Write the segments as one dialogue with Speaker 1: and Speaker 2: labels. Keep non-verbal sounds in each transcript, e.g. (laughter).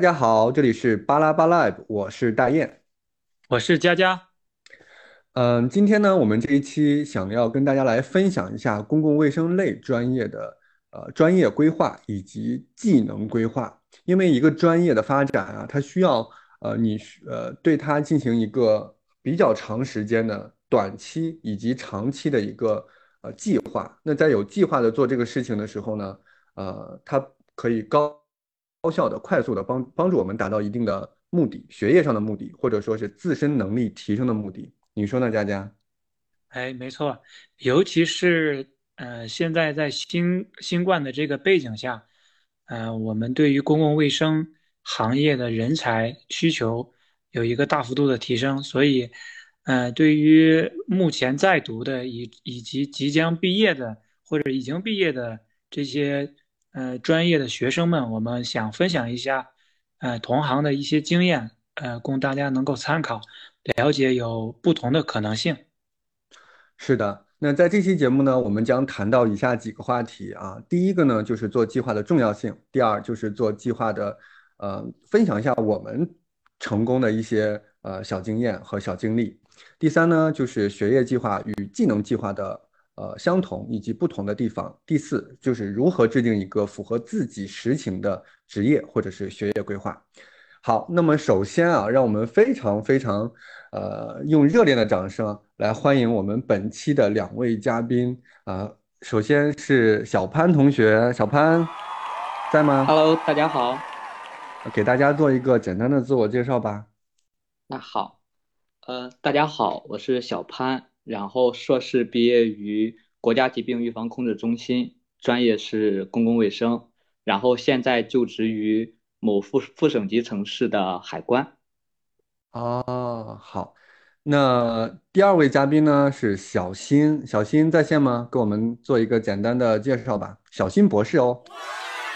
Speaker 1: 大家好，这里是巴拉巴 Live，我是大雁。
Speaker 2: 我是佳佳，
Speaker 1: 嗯，今天呢，我们这一期想要跟大家来分享一下公共卫生类专业的呃专业规划以及技能规划。因为一个专业的发展啊，它需要呃你需呃对它进行一个比较长时间的短期以及长期的一个呃计划。那在有计划的做这个事情的时候呢，呃，它可以高高效的、快速的帮帮助我们达到一定的目的，学业上的目的，或者说是自身能力提升的目的。你说呢，佳佳？
Speaker 2: 哎，没错，尤其是呃，现在在新新冠的这个背景下，呃，我们对于公共卫生行业的人才需求有一个大幅度的提升，所以，呃，对于目前在读的以以及即将毕业的或者已经毕业的这些呃专业的学生们，我们想分享一下呃同行的一些经验，呃，供大家能够参考。了解有不同的可能性。
Speaker 1: 是的，那在这期节目呢，我们将谈到以下几个话题啊。第一个呢，就是做计划的重要性；第二，就是做计划的，呃，分享一下我们成功的一些呃小经验和小经历；第三呢，就是学业计划与技能计划的呃相同以及不同的地方；第四，就是如何制定一个符合自己实情的职业或者是学业规划。好，那么首先啊，让我们非常非常，呃，用热烈的掌声来欢迎我们本期的两位嘉宾啊。首先是小潘同学，小潘在吗
Speaker 3: Hello，大家好。
Speaker 1: 给大家做一个简单的自我介绍吧。
Speaker 3: 那好，呃，大家好，我是小潘，然后硕士毕业于国家疾病预防控制中心，专业是公共卫生，然后现在就职于。某副副省级城市的海关。
Speaker 1: 哦，好，那第二位嘉宾呢是小新，小新在线吗？给我们做一个简单的介绍吧。小新博士哦。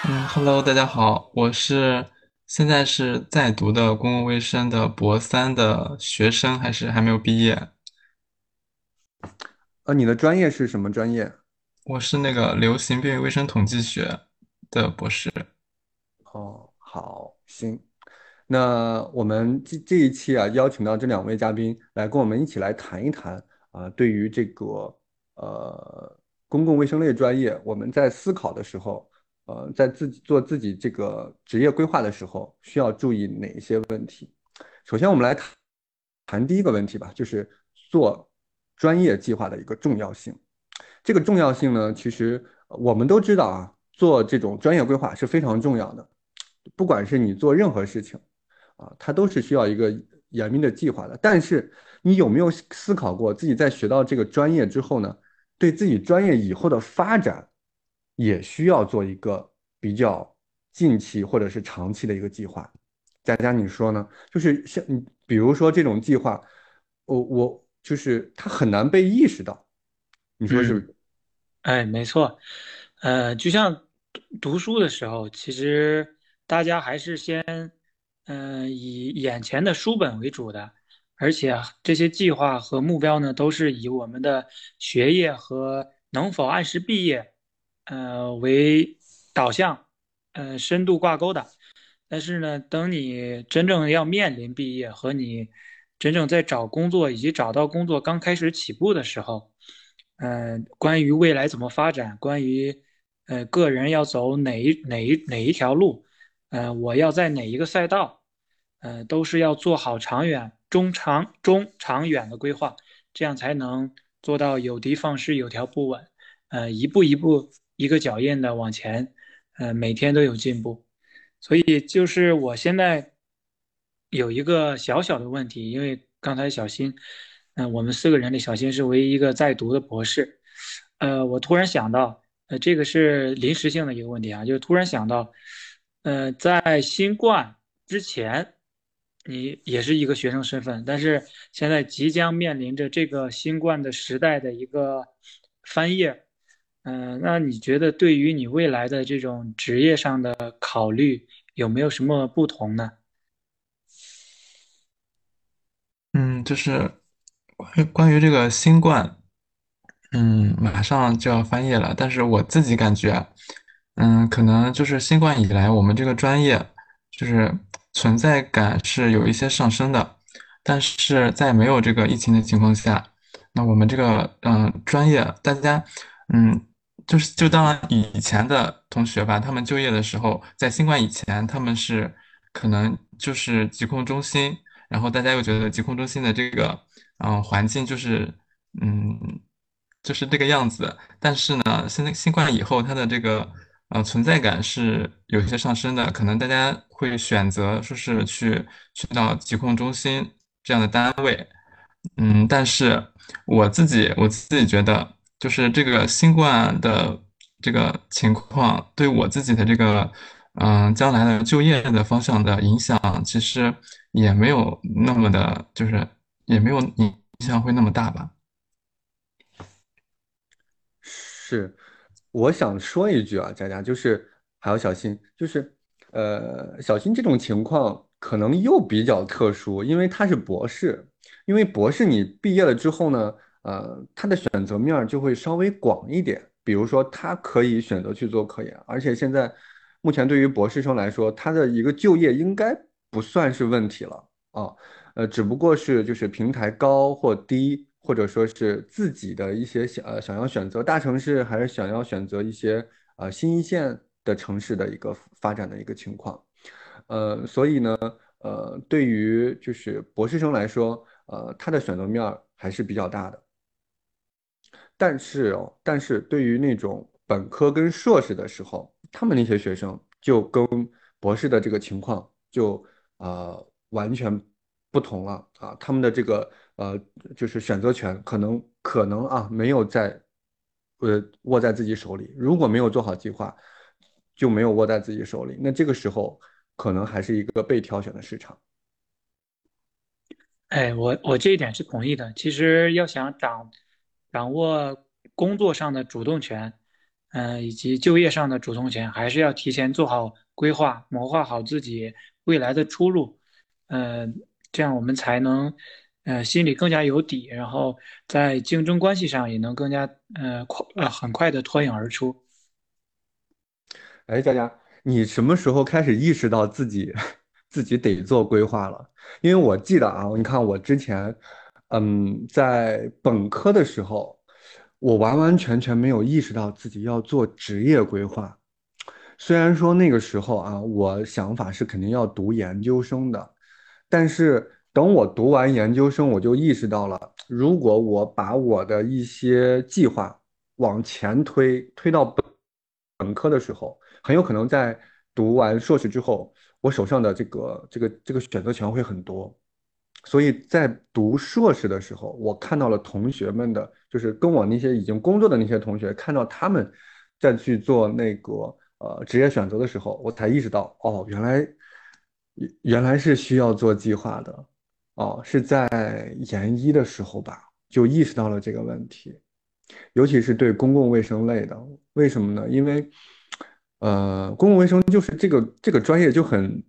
Speaker 4: 嗯，Hello，大家好，我是现在是在读的公共卫生的博三的学生，还是还没有毕业？
Speaker 1: 呃，你的专业是什么专业？
Speaker 4: 我是那个流行病卫生统计学的博士。
Speaker 1: 哦。好，行，那我们这这一期啊，邀请到这两位嘉宾来跟我们一起来谈一谈啊，对于这个呃公共卫生类专业，我们在思考的时候，呃，在自己做自己这个职业规划的时候，需要注意哪一些问题？首先，我们来谈谈第一个问题吧，就是做专业计划的一个重要性。这个重要性呢，其实我们都知道啊，做这种专业规划是非常重要的。不管是你做任何事情，啊，它都是需要一个严密的计划的。但是，你有没有思考过，自己在学到这个专业之后呢，对自己专业以后的发展，也需要做一个比较近期或者是长期的一个计划？佳佳，你说呢？就是像你，比如说这种计划，我我就是它很难被意识到，你说是不是？
Speaker 2: 哎，没错，呃，就像读书的时候，其实。大家还是先，嗯，以眼前的书本为主的，而且这些计划和目标呢，都是以我们的学业和能否按时毕业，呃，为导向，呃，深度挂钩的。但是呢，等你真正要面临毕业和你真正在找工作以及找到工作刚开始起步的时候，嗯，关于未来怎么发展，关于呃个人要走哪一哪一哪一条路。呃，我要在哪一个赛道，呃，都是要做好长远、中长、中长远的规划，这样才能做到有的放矢、有条不紊，呃，一步一步、一个脚印的往前，呃，每天都有进步。所以，就是我现在有一个小小的问题，因为刚才小新，嗯，我们四个人里，小新是唯一一个在读的博士，呃，我突然想到，呃，这个是临时性的一个问题啊，就突然想到。呃，在新冠之前，你也是一个学生身份，但是现在即将面临着这个新冠的时代的一个翻页，嗯，那你觉得对于你未来的这种职业上的考虑有没有什么不同呢？
Speaker 4: 嗯，就是关于关于这个新冠，嗯，马上就要翻页了，但是我自己感觉。嗯，可能就是新冠以来，我们这个专业就是存在感是有一些上升的。但是在没有这个疫情的情况下，那我们这个嗯专业大家嗯就是就当以前的同学吧，他们就业的时候，在新冠以前，他们是可能就是疾控中心，然后大家又觉得疾控中心的这个嗯环境就是嗯就是这个样子。但是呢，现在新冠以后，它的这个呃存在感是有些上升的，可能大家会选择说是去去到疾控中心。这样的单位，嗯，但是我自己我自己觉得，就是这个新冠的这个情况对我自己的这个，嗯，将来的就业的方向的影响，其实也没有那么的，就是也没有影响会那么大吧。
Speaker 1: 是，我想说一句啊，佳佳，就是还有小新，就是呃，小新这种情况。可能又比较特殊，因为他是博士，因为博士你毕业了之后呢，呃，他的选择面就会稍微广一点。比如说，他可以选择去做科研，而且现在目前对于博士生来说，他的一个就业应该不算是问题了啊，呃，只不过是就是平台高或低，或者说是自己的一些想呃想要选择大城市，还是想要选择一些呃新一线的城市的一个发展的一个情况。呃，所以呢，呃，对于就是博士生来说，呃，他的选择面还是比较大的。但是哦，但是对于那种本科跟硕士的时候，他们那些学生就跟博士的这个情况就呃完全不同了啊，他们的这个呃就是选择权可能可能啊没有在呃握在自己手里，如果没有做好计划，就没有握在自己手里，那这个时候。可能还是一个被挑选的市场。
Speaker 2: 哎，我我这一点是同意的。其实要想掌掌握工作上的主动权，嗯，以及就业上的主动权，还是要提前做好规划，谋划好自己未来的出路。嗯，这样我们才能，呃，心里更加有底，然后在竞争关系上也能更加，呃，快呃很快的脱颖而出。
Speaker 1: 哎，佳佳。你什么时候开始意识到自己自己得做规划了？因为我记得啊，你看我之前，嗯，在本科的时候，我完完全全没有意识到自己要做职业规划。虽然说那个时候啊，我想法是肯定要读研究生的，但是等我读完研究生，我就意识到了，如果我把我的一些计划往前推，推到本本科的时候。很有可能在读完硕士之后，我手上的这个这个这个选择权会很多，所以在读硕士的时候，我看到了同学们的，就是跟我那些已经工作的那些同学，看到他们在去做那个呃职业选择的时候，我才意识到，哦，原来原来是需要做计划的，哦，是在研一的时候吧，就意识到了这个问题，尤其是对公共卫生类的，为什么呢？因为。呃，公共卫生就是这个这个专业就很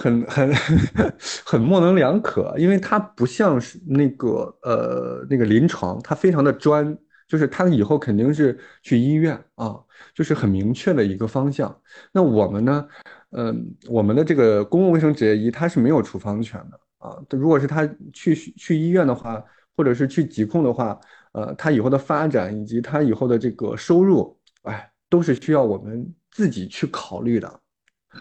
Speaker 1: 很很 (laughs) 很模棱两可，因为它不像是那个呃那个临床，它非常的专，就是它以后肯定是去医院啊，就是很明确的一个方向。那我们呢，嗯，我们的这个公共卫生职业医它是没有处方权的啊。如果是他去去医院的话，或者是去疾控的话，呃，他以后的发展以及他以后的这个收入，哎。都是需要我们自己去考虑的，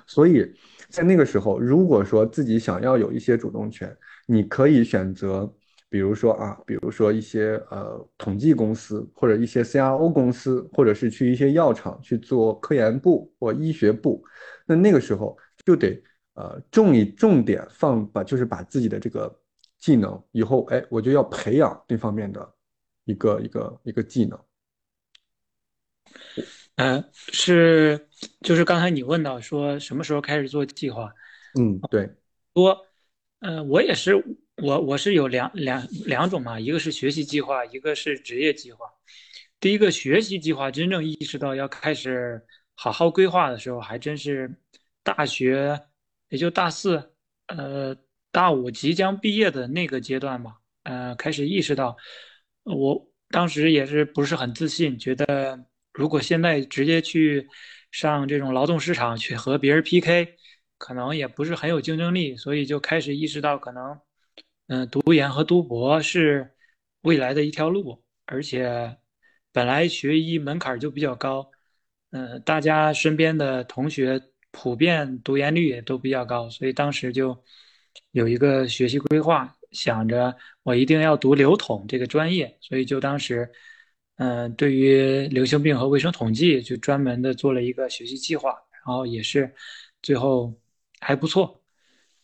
Speaker 1: 所以在那个时候，如果说自己想要有一些主动权，你可以选择，比如说啊，比如说一些呃统计公司，或者一些 CRO 公司，或者是去一些药厂去做科研部或医学部，那那个时候就得呃重一重点放把，就是把自己的这个技能，以后哎我就要培养这方面的一个一个一个技能。
Speaker 2: 嗯，是，就是刚才你问到说什么时候开始做计划？
Speaker 1: 嗯，对，
Speaker 2: 我，呃，我也是，我我是有两两两种嘛，一个是学习计划，一个是职业计划。第一个学习计划，真正意识到要开始好好规划的时候，还真是大学也就大四，呃，大五即将毕业的那个阶段吧。呃，开始意识到，我当时也是不是很自信，觉得。如果现在直接去上这种劳动市场去和别人 PK，可能也不是很有竞争力，所以就开始意识到可能，嗯，读研和读博是未来的一条路，而且本来学医门槛就比较高，嗯，大家身边的同学普遍读研率也都比较高，所以当时就有一个学习规划，想着我一定要读流统这个专业，所以就当时，嗯，对于流行病和卫生统计就专门的做了一个学习计划，然后也是最后。还不错，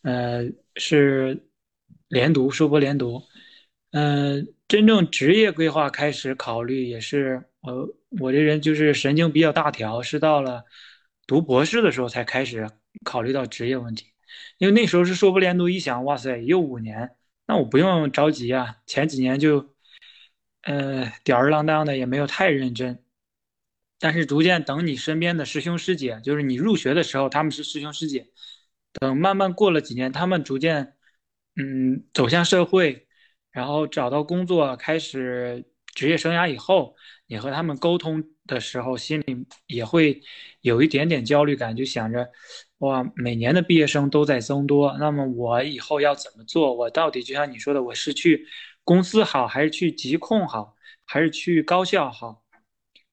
Speaker 2: 呃，是连读，硕博连读，嗯，真正职业规划开始考虑，也是我我这人就是神经比较大条，是到了读博士的时候才开始考虑到职业问题，因为那时候是硕博连读，一想，哇塞，又五年，那我不用着急啊，前几年就，呃，吊儿郎当的，也没有太认真，但是逐渐等你身边的师兄师姐，就是你入学的时候，他们是师兄师姐。等慢慢过了几年，他们逐渐，嗯，走向社会，然后找到工作，开始职业生涯以后，你和他们沟通的时候，心里也会有一点点焦虑感，就想着，哇，每年的毕业生都在增多，那么我以后要怎么做？我到底就像你说的，我是去公司好，还是去疾控好，还是去高校好？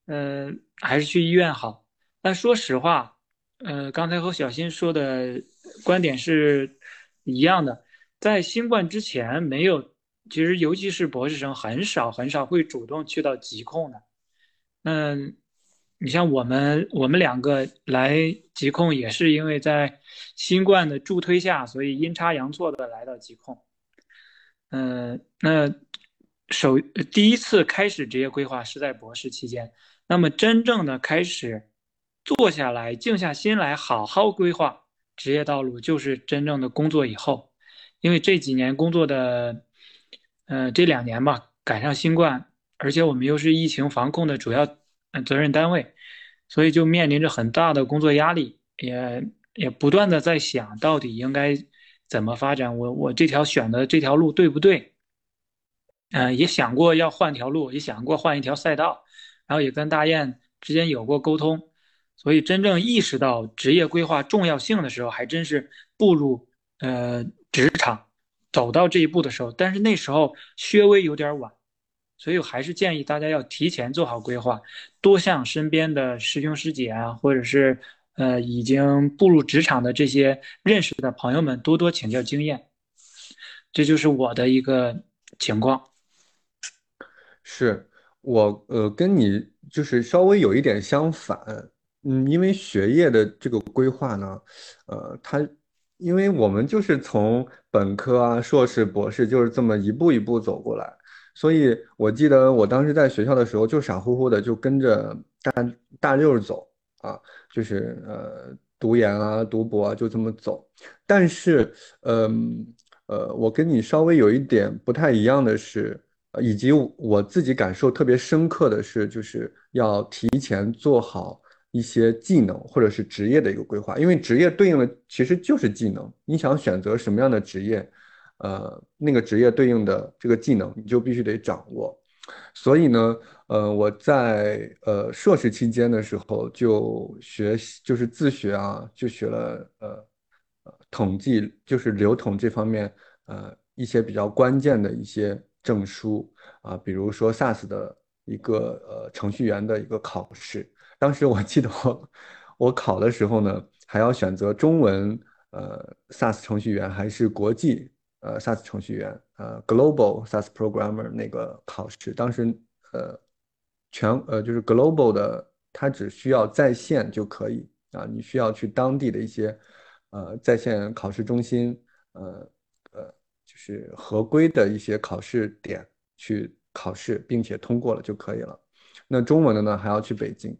Speaker 2: 嗯，还是去医院好？但说实话，呃，刚才和小新说的。观点是一样的，在新冠之前没有，其实尤其是博士生很少很少会主动去到疾控的。那你像我们我们两个来疾控也是因为在新冠的助推下，所以阴差阳错的来到疾控。嗯，那首第一次开始职业规划是在博士期间，那么真正的开始坐下来静下心来好好规划。职业道路就是真正的工作以后，因为这几年工作的，呃，这两年吧，赶上新冠，而且我们又是疫情防控的主要责任单位，所以就面临着很大的工作压力，也也不断的在想到底应该怎么发展，我我这条选的这条路对不对？嗯，也想过要换条路，也想过换一条赛道，然后也跟大雁之间有过沟通。所以，真正意识到职业规划重要性的时候，还真是步入呃职场，走到这一步的时候。但是那时候稍微有点晚，所以我还是建议大家要提前做好规划，多向身边的师兄师姐啊，或者是呃已经步入职场的这些认识的朋友们多多请教经验。这就是我的一个情况。
Speaker 1: 是我呃跟你就是稍微有一点相反。嗯，因为学业的这个规划呢，呃，它，因为我们就是从本科啊、硕士、博士，就是这么一步一步走过来，所以我记得我当时在学校的时候，就傻乎乎的就跟着大大六走啊，就是呃读研啊、读博啊，就这么走。但是，嗯呃，我跟你稍微有一点不太一样的是，以及我自己感受特别深刻的是，就是要提前做好。一些技能或者是职业的一个规划，因为职业对应的其实就是技能。你想选择什么样的职业，呃，那个职业对应的这个技能你就必须得掌握。所以呢，呃，我在呃硕士期间的时候就学习，就是自学啊，就学了呃统计，就是流统这方面呃一些比较关键的一些证书啊，比如说 SaaS 的一个呃程序员的一个考试。当时我记得我我考的时候呢，还要选择中文呃 SaaS 程序员还是国际呃 SaaS 程序员呃 Global SaaS Programmer 那个考试。当时呃全呃就是 Global 的，它只需要在线就可以啊，你需要去当地的一些呃在线考试中心呃呃就是合规的一些考试点去考试，并且通过了就可以了。那中文的呢，还要去北京。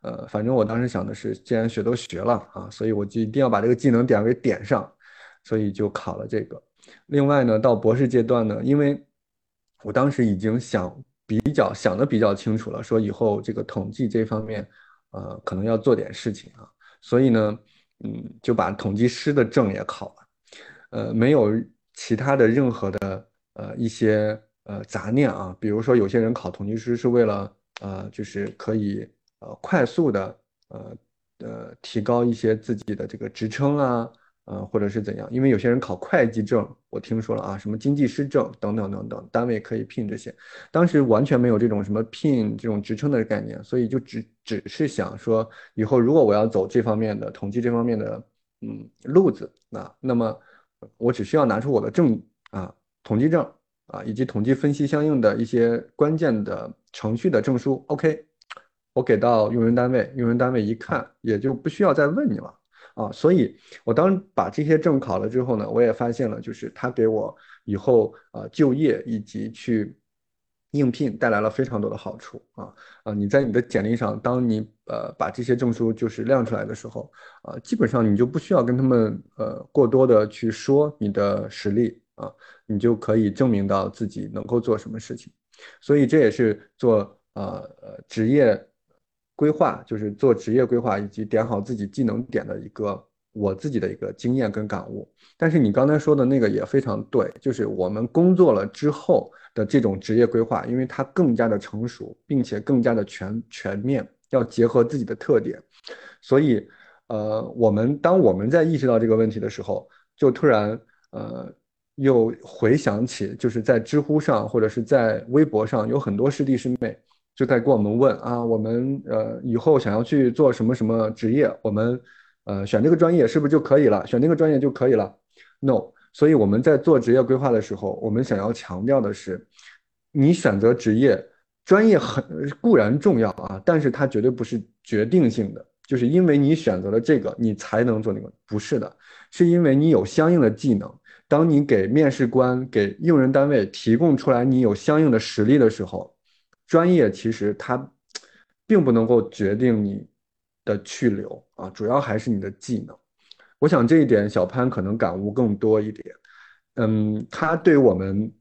Speaker 1: 呃，反正我当时想的是，既然学都学了啊，所以我就一定要把这个技能点给点上，所以就考了这个。另外呢，到博士阶段呢，因为我当时已经想比较想的比较清楚了，说以后这个统计这方面，呃，可能要做点事情啊，所以呢，嗯，就把统计师的证也考了。呃，没有其他的任何的呃一些呃杂念啊，比如说有些人考统计师是为了呃，就是可以。呃，快速的，呃呃提高一些自己的这个职称啊，呃或者是怎样？因为有些人考会计证，我听说了啊，什么经济师证等等等等，单位可以聘这些。当时完全没有这种什么聘这种职称的概念，所以就只只是想说，以后如果我要走这方面的统计这方面的嗯路子，那那么我只需要拿出我的证啊，统计证啊，以及统计分析相应的一些关键的程序的证书，OK。我给到用人单位，用人单位一看，也就不需要再问你了啊。所以，我当把这些证考了之后呢，我也发现了，就是他给我以后啊就业以及去应聘带来了非常多的好处啊啊！你在你的简历上，当你呃把这些证书就是亮出来的时候啊，基本上你就不需要跟他们呃过多的去说你的实力啊，你就可以证明到自己能够做什么事情。所以这也是做呃呃职业。规划就是做职业规划以及点好自己技能点的一个我自己的一个经验跟感悟。但是你刚才说的那个也非常对，就是我们工作了之后的这种职业规划，因为它更加的成熟，并且更加的全全面，要结合自己的特点。所以，呃，我们当我们在意识到这个问题的时候，就突然呃又回想起，就是在知乎上或者是在微博上有很多师弟师妹。就在跟我们问啊，我们呃以后想要去做什么什么职业，我们呃选这个专业是不是就可以了？选那个专业就可以了？No，所以我们在做职业规划的时候，我们想要强调的是，你选择职业专业很固然重要啊，但是它绝对不是决定性的，就是因为你选择了这个，你才能做那个，不是的，是因为你有相应的技能。当你给面试官、给用人单位提供出来你有相应的实力的时候。专业其实它并不能够决定你的去留啊，主要还是你的技能。我想这一点小潘可能感悟更多一点。嗯，他对我们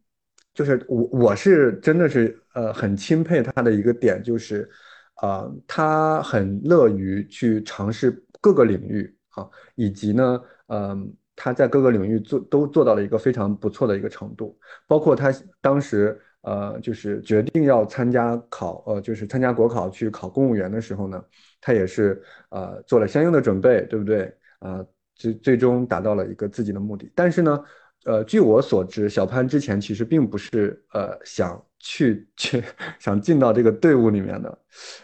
Speaker 1: 就是我我是真的是呃很钦佩他的一个点就是，呃，他很乐于去尝试各个领域啊，以及呢，嗯，他在各个领域做都做到了一个非常不错的一个程度，包括他当时。呃，就是决定要参加考，呃，就是参加国考去考公务员的时候呢，他也是呃做了相应的准备，对不对？啊，最最终达到了一个自己的目的。但是呢，呃，据我所知，小潘之前其实并不是呃想去去想进到这个队伍里面的，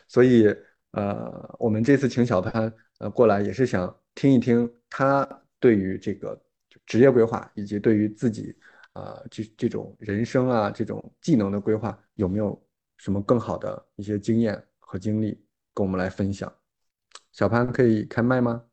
Speaker 1: 所以呃，我们这次请小潘呃过来，也是想听一听他对于这个职业规划以及对于自己。啊，这这种人生啊，这种技能的规划，有没有什么更好的一些经验和经历跟我们来分享？小潘可以开麦吗？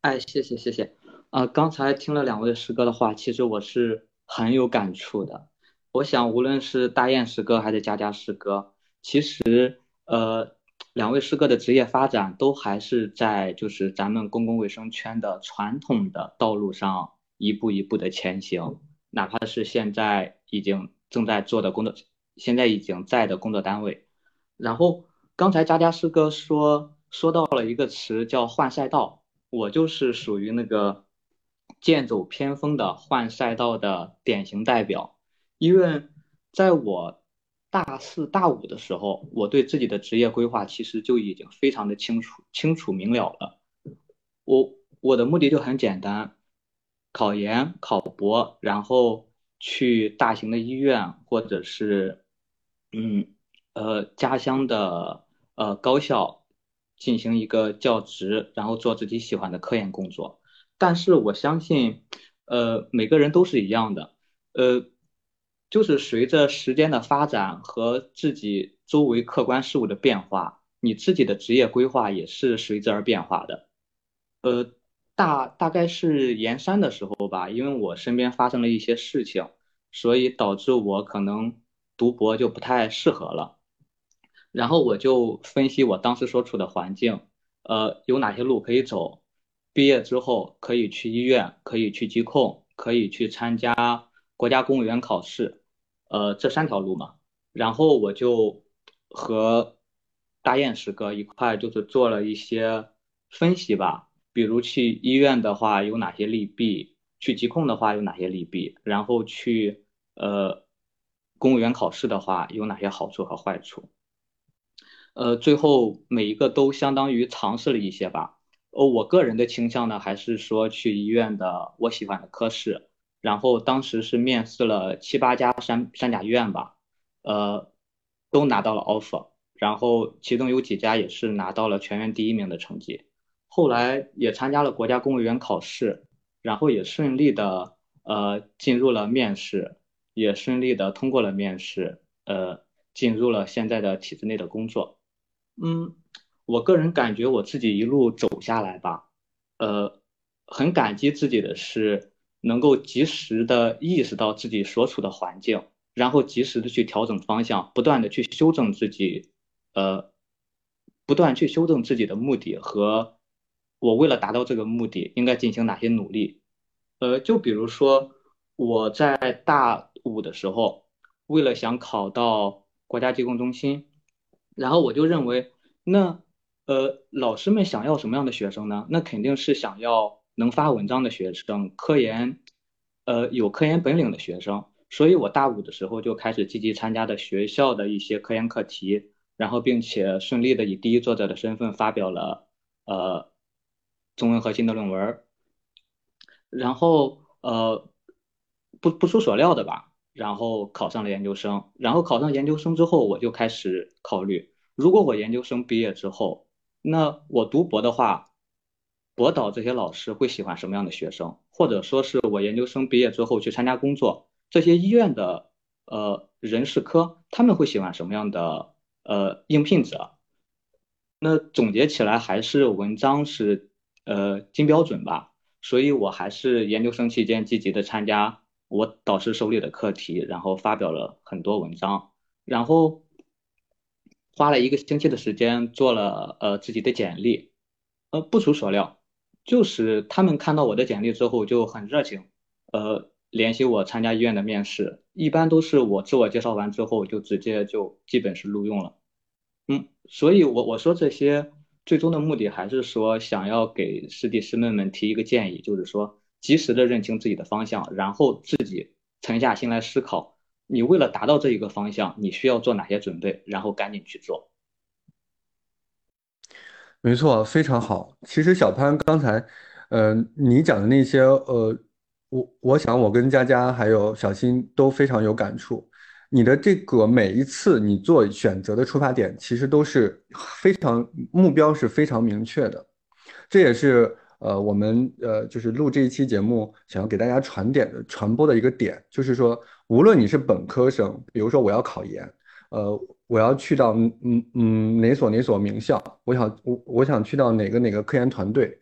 Speaker 3: 哎，谢谢谢谢。啊，刚才听了两位师哥的话，其实我是很有感触的。我想，无论是大雁师哥还是佳佳师哥，其实呃，两位师哥的职业发展都还是在就是咱们公共卫生圈的传统的道路上一步一步的前行。哪怕是现在已经正在做的工作，现在已经在的工作单位，然后刚才佳佳师哥说说到了一个词叫换赛道，我就是属于那个剑走偏锋的换赛道的典型代表，因为在我大四大五的时候，我对自己的职业规划其实就已经非常的清楚清楚明了了，我我的目的就很简单。考研、考博，然后去大型的医院，或者是，嗯，呃，家乡的呃高校进行一个教职，然后做自己喜欢的科研工作。但是我相信，呃，每个人都是一样的，呃，就是随着时间的发展和自己周围客观事物的变化，你自己的职业规划也是随之而变化的，呃。大大概是研三的时候吧，因为我身边发生了一些事情，所以导致我可能读博就不太适合了。然后我就分析我当时所处的环境，呃，有哪些路可以走。毕业之后可以去医院，可以去疾控，可以去参加国家公务员考试，呃，这三条路嘛。然后我就和大雁师哥一块就是做了一些分析吧。比如去医院的话有哪些利弊？去疾控的话有哪些利弊？然后去呃公务员考试的话有哪些好处和坏处？呃，最后每一个都相当于尝试了一些吧。呃，我个人的倾向呢，还是说去医院的我喜欢的科室。然后当时是面试了七八家三三甲医院吧，呃，都拿到了 offer。然后其中有几家也是拿到了全院第一名的成绩。后来也参加了国家公务员考试，然后也顺利的呃进入了面试，也顺利的通过了面试，呃，进入了现在的体制内的工作。嗯。我个人感觉我自己一路走下来吧，呃，很感激自己的是能够及时的意识到自己所处的环境，然后及时的去调整方向，不断的去修正自己，呃，不断去修正自己的目的和我为了达到这个目的应该进行哪些努力，呃，就比如说我在大五的时候，为了想考到国家疾控中心，然后我就认为那。呃，老师们想要什么样的学生呢？那肯定是想要能发文章的学生，科研，呃，有科研本领的学生。所以我大五的时候就开始积极参加的学校的一些科研课题，然后并且顺利的以第一作者的身份发表了呃中文核心的论文。然后呃不不出所料的吧，然后考上了研究生。然后考上研究生之后，我就开始考虑，如果我研究生毕业之后。那我读博的话，博导这些老师会喜欢什么样的学生？或者说是我研究生毕业之后去参加工作，这些医院的呃人事科他们会喜欢什么样的呃应聘者？那总结起来还是文章是呃金标准吧。所以我还是研究生期间积极的参加我导师手里的课题，然后发表了很多文章，然后。花了一个星期的时间做了呃自己的简历，呃不出所料，就是他们看到我的简历之后就很热情，呃联系我参加医院的面试，一般都是我自我介绍完之后就直接就基本是录用了，嗯，所以我我说这些最终的目的还是说想要给师弟师妹们提一个建议，就是说及时的认清自己的方向，然后自己沉下心来思考。你为了达到这一个方向，你需要做哪些准备？然后赶紧去做。
Speaker 1: 没错，非常好。其实小潘刚才，呃，你讲的那些，呃，我我想我跟佳佳还有小新都非常有感触。你的这个每一次你做选择的出发点，其实都是非常目标是非常明确的。这也是呃我们呃就是录这一期节目想要给大家传点的传播的一个点，就是说。无论你是本科生，比如说我要考研，呃，我要去到嗯嗯哪所哪所名校，我想我我想去到哪个哪个科研团队，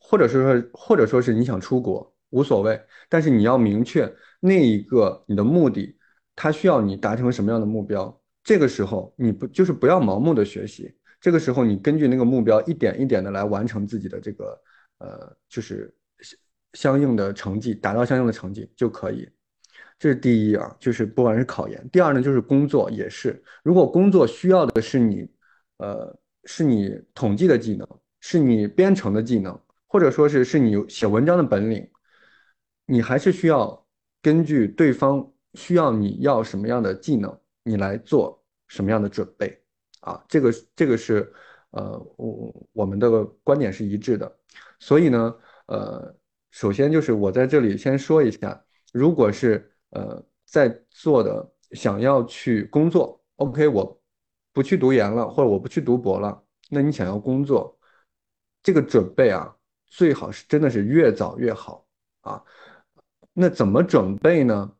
Speaker 1: 或者是说或者说是你想出国，无所谓，但是你要明确那一个你的目的，它需要你达成什么样的目标。这个时候你不就是不要盲目的学习，这个时候你根据那个目标一点一点的来完成自己的这个呃就是相应的成绩，达到相应的成绩就可以。这是第一啊，就是不管是考研。第二呢，就是工作也是。如果工作需要的是你，呃，是你统计的技能，是你编程的技能，或者说是是你写文章的本领，你还是需要根据对方需要你要什么样的技能，你来做什么样的准备啊。这个这个是呃，我我们的观点是一致的。所以呢，呃，首先就是我在这里先说一下，如果是。呃，在做的想要去工作，OK，我不去读研了，或者我不去读博了，那你想要工作，这个准备啊，最好是真的是越早越好啊。那怎么准备呢？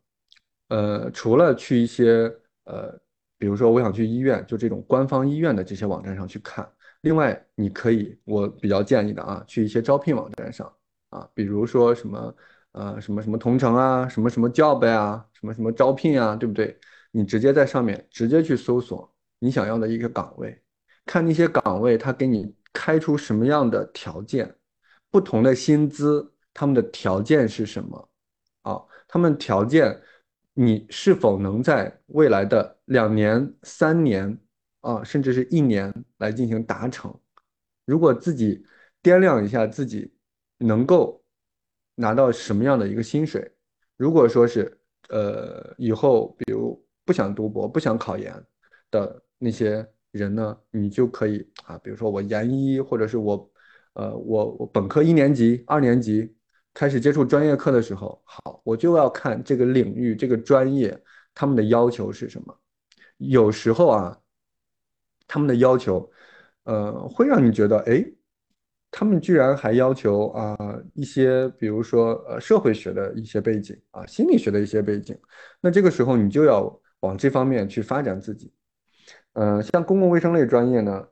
Speaker 1: 呃，除了去一些呃，比如说我想去医院，就这种官方医院的这些网站上去看，另外你可以，我比较建议的啊，去一些招聘网站上啊，比如说什么。呃，什么什么同城啊，什么什么 job 呀，什么什么招聘啊，对不对？你直接在上面直接去搜索你想要的一个岗位，看那些岗位他给你开出什么样的条件，不同的薪资，他们的条件是什么？啊，他们条件你是否能在未来的两年、三年啊，甚至是一年来进行达成？如果自己掂量一下自己能够。拿到什么样的一个薪水？如果说是，呃，以后比如不想读博、不想考研的那些人呢，你就可以啊，比如说我研一，或者是我，呃，我我本科一年级、二年级开始接触专业课的时候，好，我就要看这个领域、这个专业他们的要求是什么。有时候啊，他们的要求，呃，会让你觉得，哎，他们居然还要求啊一些，比如说呃社会学的一些背景啊，心理学的一些背景。那这个时候你就要往这方面去发展自己。嗯，像公共卫生类专业呢。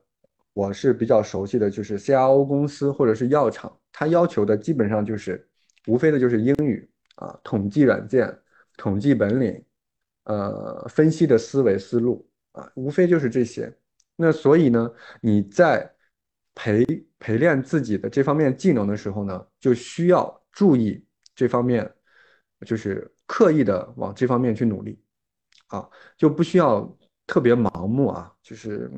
Speaker 1: 我是比较熟悉的，就是 CRO 公司或者是药厂，它要求的基本上就是，无非的就是英语啊，统计软件、统计本领，呃，分析的思维思路啊，无非就是这些。那所以呢，你在培培练自己的这方面技能的时候呢，就需要注意这方面，就是刻意的往这方面去努力啊，就不需要特别盲目啊，就是。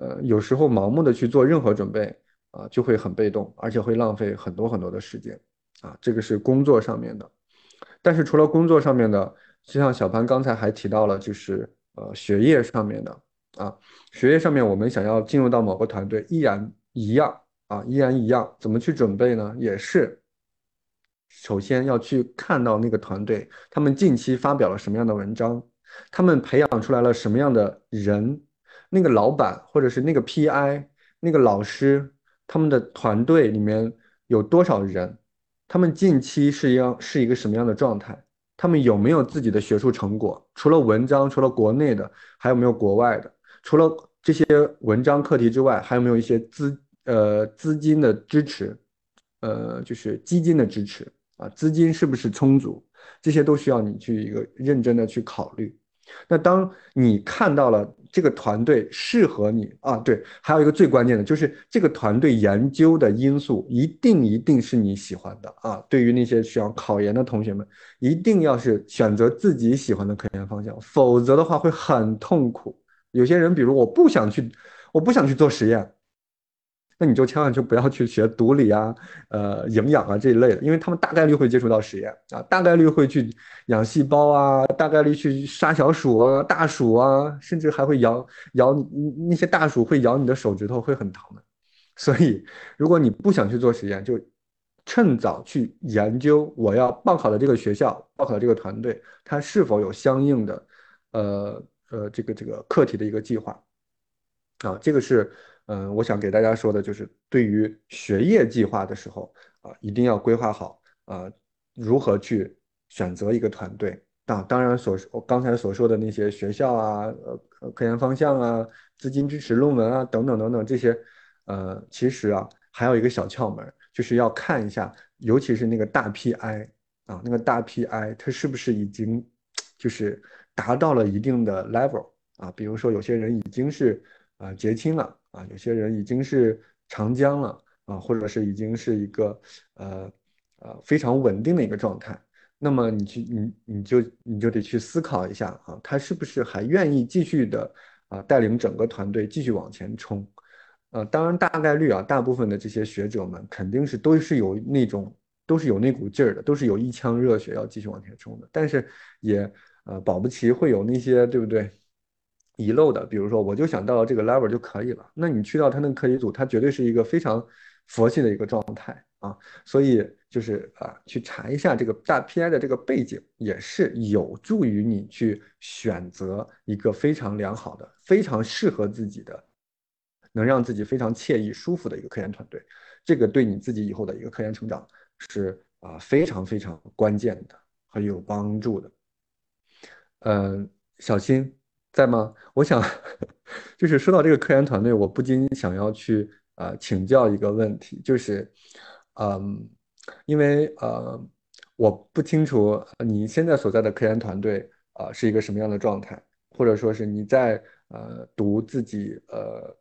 Speaker 1: 呃，有时候盲目的去做任何准备啊，就会很被动，而且会浪费很多很多的时间啊。这个是工作上面的，但是除了工作上面的，就像小潘刚才还提到了，就是呃学业上面的啊，学业上面我们想要进入到某个团队，依然一样啊，依然一样，怎么去准备呢？也是首先要去看到那个团队，他们近期发表了什么样的文章，他们培养出来了什么样的人。那个老板或者是那个 PI 那个老师，他们的团队里面有多少人？他们近期是要是一个什么样的状态？他们有没有自己的学术成果？除了文章，除了国内的，还有没有国外的？除了这些文章课题之外，还有没有一些资呃资金的支持？呃，就是基金的支持啊，资金是不是充足？这些都需要你去一个认真的去考虑。那当你看到了这个团队适合你啊，对，还有一个最关键的就是这个团队研究的因素一定一定是你喜欢的啊。对于那些需要考研的同学们，一定要是选择自己喜欢的科研方向，否则的话会很痛苦。有些人，比如我不想去，我不想去做实验。那你就千万就不要去学毒理啊、呃营养啊这一类的，因为他们大概率会接触到实验啊，大概率会去养细胞啊，大概率去杀小鼠啊、大鼠啊，甚至还会咬咬你那些大鼠会咬你的手指头，会很疼的。所以，如果你不想去做实验，就趁早去研究我要报考的这个学校、报考的这个团队，它是否有相应的呃呃这个这个课题的一个计划啊，这个是。嗯，我想给大家说的就是，对于学业计划的时候啊，一定要规划好啊，如何去选择一个团队啊。当然，所我刚才所说的那些学校啊、呃科研方向啊、资金支持论文啊等等等等这些，呃，其实啊，还有一个小窍门，就是要看一下，尤其是那个大 PI 啊，那个大 PI 它是不是已经就是达到了一定的 level 啊？比如说有些人已经是啊结清了。啊，有些人已经是长江了啊，或者是已经是一个呃呃非常稳定的一个状态，那么你去你你就你就得去思考一下啊，他是不是还愿意继续的啊带领整个团队继续往前冲？呃，当然大概率啊，大部分的这些学者们肯定是都是有那种都是有那股劲儿的，都是有一腔热血要继续往前冲的，但是也呃保不齐会有那些对不对？遗漏的，比如说，我就想到这个 level 就可以了。那你去到他那个课题组，他绝对是一个非常佛系的一个状态啊。所以就是啊，去查一下这个大 PI 的这个背景，也是有助于你去选择一个非常良好的、非常适合自己的、能让自己非常惬意、舒服的一个科研团队。这个对你自己以后的一个科研成长是啊非常非常关键的，很有帮助的。嗯，小新。在吗？(laughs) 我想，(laughs) 就是说到这个科研团队，我不禁想要去呃请教一个问题，就是，嗯，因为呃，我不清楚你现在所在的科研团队啊是一个什么样的状态，或者说是你在呃读自己呃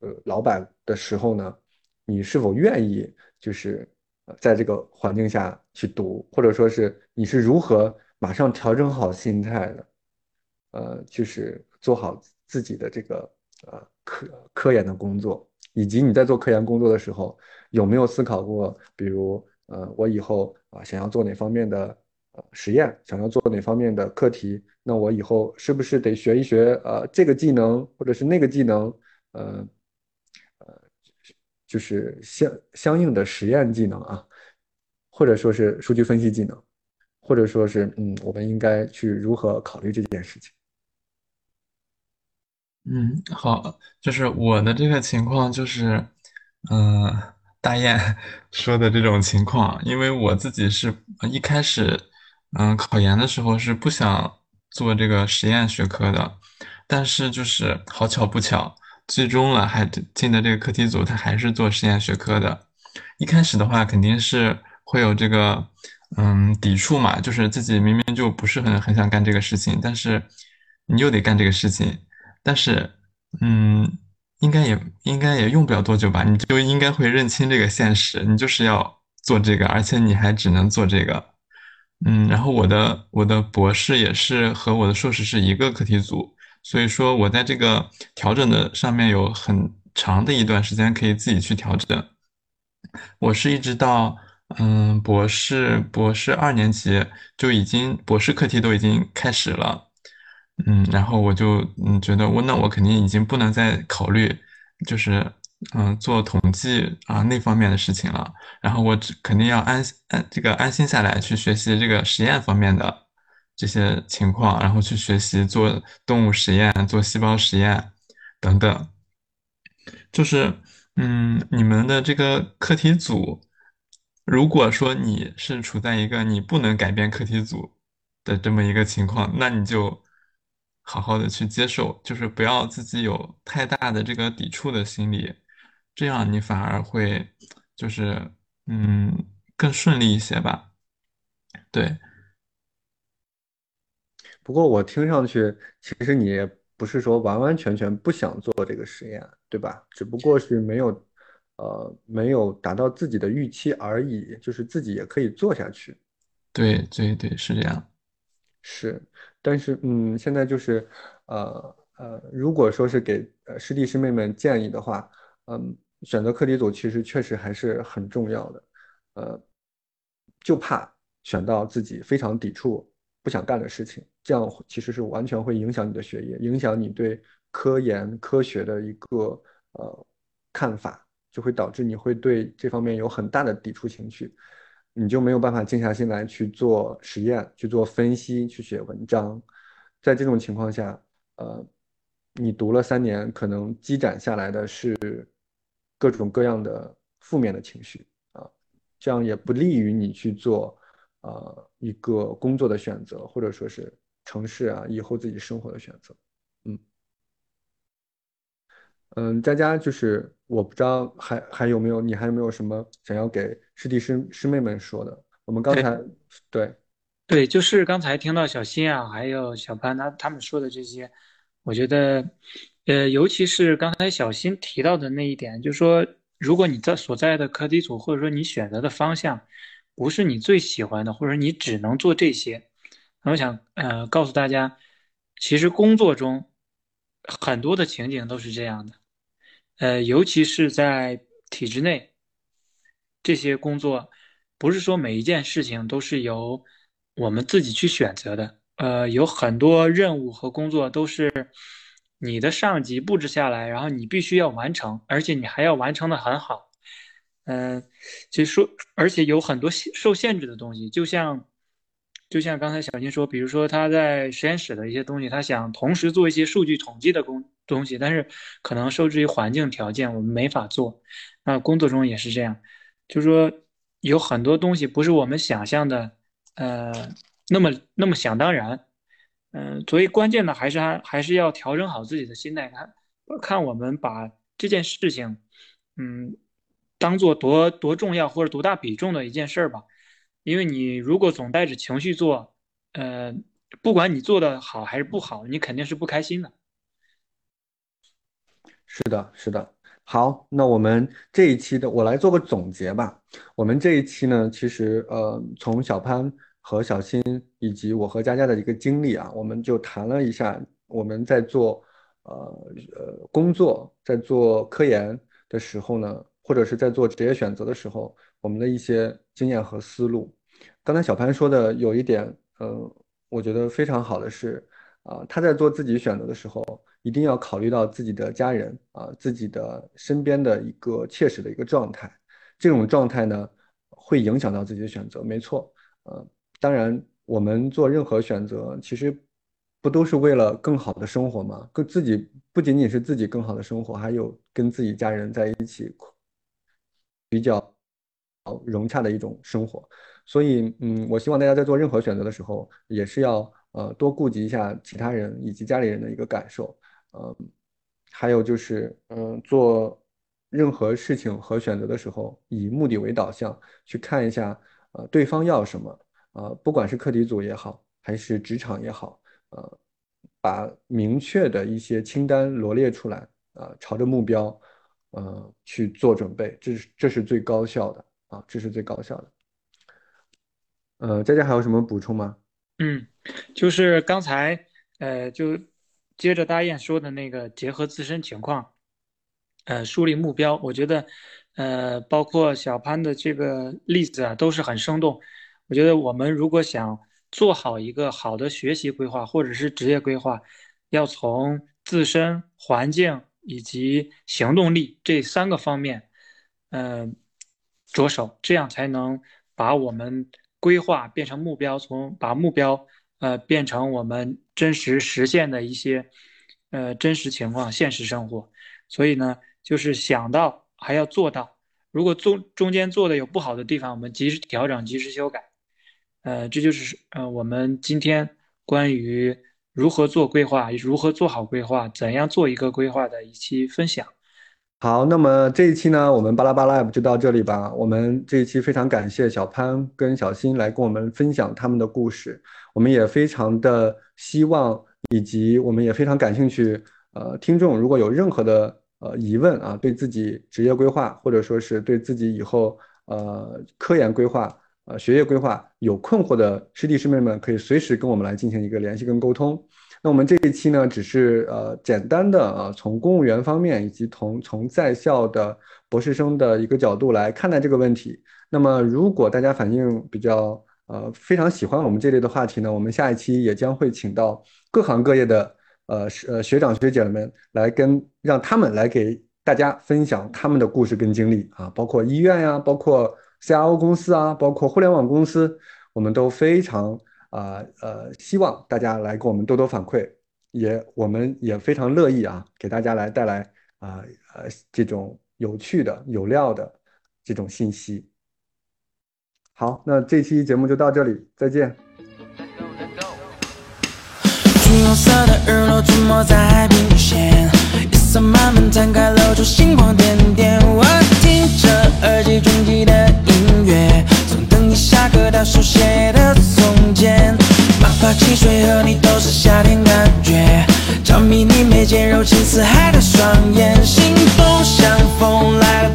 Speaker 1: 呃老板的时候呢，你是否愿意就是在这个环境下去读，或者说是你是如何马上调整好心态的？呃，就是做好自己的这个呃科科研的工作，以及你在做科研工作的时候，有没有思考过，比如呃，我以后啊想要做哪方面的呃实验，想要做哪方面的课题，那我以后是不是得学一学呃这个技能或者是那个技能，呃呃，就是相相应的实验技能啊，或者说是数据分析技能，或者说是嗯，我们应该去如何考虑这件事情。
Speaker 4: 嗯，好，就是我的这个情况就是，嗯、大雁 (laughs) 说的这种情况，因为我自己是一开始，嗯、考研的时候是不想做这个实验学科的，但是就是好巧不巧，最终了还进的这个课题组，他还是做实验学科的。一开始的话肯定是会有这个，嗯，抵触嘛，就是自己明明就不是很很想干这个事情，但是你又得干这个事情。但是，嗯，应该也应该也用不了多久吧，你就应该会认清这个现实，你就是要做这个，而且你还只能做这个。嗯，然后我的我的博士也是和我的硕士是一个课题组，所以说我在这个调整的上面有很长的一段时间可以自己去调整。我是一直到嗯博士博士二年级就已经博士课题都已经开始了。嗯，然后我就嗯觉得我那我肯定已经不能再考虑，就是嗯做统计啊那方面的事情了。然后我只肯定要安安这个安心下来去学习这个实验方面的这些情况，然后去学习做动物实验、做细胞实验等等。就是嗯你们的这个课题组，如果说你是处在一个你不能改变课题组的这么一个情况，那你就。好好的去接受，就是不要自己有太大的这个抵触的心理，这样你反而会就是嗯更顺利一些吧。对，
Speaker 1: 不过我听上去，其实你也不是说完完全全不想做这个实验，对吧？只不过是没有，呃，没有达到自己的预期而已，就是自己也可以做下去。
Speaker 4: 对，对，对，是这样。
Speaker 1: 是，但是嗯，现在就是，呃呃，如果说是给师弟师妹们建议的话，嗯，选择课题组其实确实还是很重要的，呃，就怕选到自己非常抵触、不想干的事情，这样其实是完全会影响你的学业，影响你对科研科学的一个呃看法，就会导致你会对这方面有很大的抵触情绪。你就没有办法静下心来去做实验、去做分析、去写文章。在这种情况下，呃，你读了三年，可能积攒下来的是各种各样的负面的情绪啊，这样也不利于你去做呃一个工作的选择，或者说是城市啊以后自己生活的选择。嗯嗯，佳佳就是我不知道还还有没有你还有没有什么想要给师弟师师妹们说的？我们刚
Speaker 2: 对
Speaker 1: 才对。
Speaker 2: 对，就是刚才听到小新啊，还有小潘他他们说的这些，我觉得，呃，尤其是刚才小新提到的那一点，就是说，如果你在所在的课题组，或者说你选择的方向，不是你最喜欢的，或者你只能做这些，那我想，呃，告诉大家，其实工作中很多的情景都是这样的，呃，尤其是在体制内。这些工作不是说每一件事情都是由我们自己去选择的，呃，有很多任务和工作都是你的上级布置下来，然后你必须要完成，而且你还要完成的很好。嗯，其实说，而且有很多受限制的东西，就像就像刚才小金说，比如说他在实验室的一些东西，他想同时做一些数据统计的工东西，但是可能受制于环境条件，我们没法做。那工作中也是这样。就是说有很多东西不是我们想象的，呃，那么那么想当然，嗯、所以关键的还是还还是要调整好自己的心态，看看我们把这件事情，嗯，当做多多重要或者多大比重的一件事儿吧，因为你如果总带着情绪做，呃，不管你做的好还是不好，你肯定是不开心的。
Speaker 1: 是的，是的。好，那我们这一期的我来做个总结吧。我们这一期呢，其实呃，从小潘和小新以及我和佳佳的一个经历啊，我们就谈了一下我们在做呃呃工作，在做科研的时候呢，或者是在做职业选择的时候，我们的一些经验和思路。刚才小潘说的有一点，呃，我觉得非常好的是，啊、他在做自己选择的时候，一定要考虑到自己的家人啊，自己的身边的一个切实的一个状态。这种状态呢，会影响到自己的选择，没错。呃，当然，我们做任何选择，其实不都是为了更好的生活吗？跟自己不仅仅是自己更好的生活，还有跟自己家人在一起比较融洽的一种生活。所以，嗯，我希望大家在做任何选择的时候，也是要呃多顾及一下其他人以及家里人的一个感受。嗯，还有就是，嗯，做任何事情和选择的时候，以目的为导向，去看一下，呃，对方要什么，呃，不管是课题组也好，还是职场也好，呃，把明确的一些清单罗列出来，啊，朝着目标，呃，去做准备，这是这是最高效的，啊，这是最高效的。呃，佳佳还有什么补充吗？
Speaker 2: 嗯，就是刚才，呃，就。接着大雁说的那个，结合自身情况，呃，树立目标，我觉得，呃，包括小潘的这个例子啊，都是很生动。我觉得我们如果想做好一个好的学习规划或者是职业规划，要从自身环境以及行动力这三个方面，嗯，着手，这样才能把我们规划变成目标，从把目标。呃，变成我们真实实现的一些，呃，真实情况、现实生活。所以呢，就是想到还要做到。如果中中间做的有不好的地方，我们及时调整、及时修改。呃，这就是呃我们今天关于如何做规划、如何做好规划、怎样做一个规划的一期分享。
Speaker 1: 好，那么这一期呢，我们巴拉巴拉就到这里吧。我们这一期非常感谢小潘跟小新来跟我们分享他们的故事。我们也非常的希望，以及我们也非常感兴趣。呃，听众如果有任何的呃疑问啊，对自己职业规划，或者说是对自己以后呃科研规划、呃学业规划有困惑的师弟师妹们，可以随时跟我们来进行一个联系跟沟通。那我们这一期呢，只是呃简单的啊，从公务员方面以及从从在校的博士生的一个角度来看待这个问题。那么，如果大家反应比较呃非常喜欢我们这类的话题呢，我们下一期也将会请到各行各业的呃呃学长学姐们来跟让他们来给大家分享他们的故事跟经历啊，包括医院呀，包括 CRO 公司啊，包括互联网公司，我们都非常。啊呃，希望大家来给我们多多反馈，也我们也非常乐意啊，给大家来带来啊呃这种有趣的、有料的这种信息。好，那这期节目就到这里，再见。橘红色的日落出没在海平线，夜色慢慢摊开，露出星光点点。我听着耳机中记的音乐，从等你下课到书写的从前。马爬汽水和你都是夏天感觉，着迷你眉间柔情似海的双眼，心动像风来了。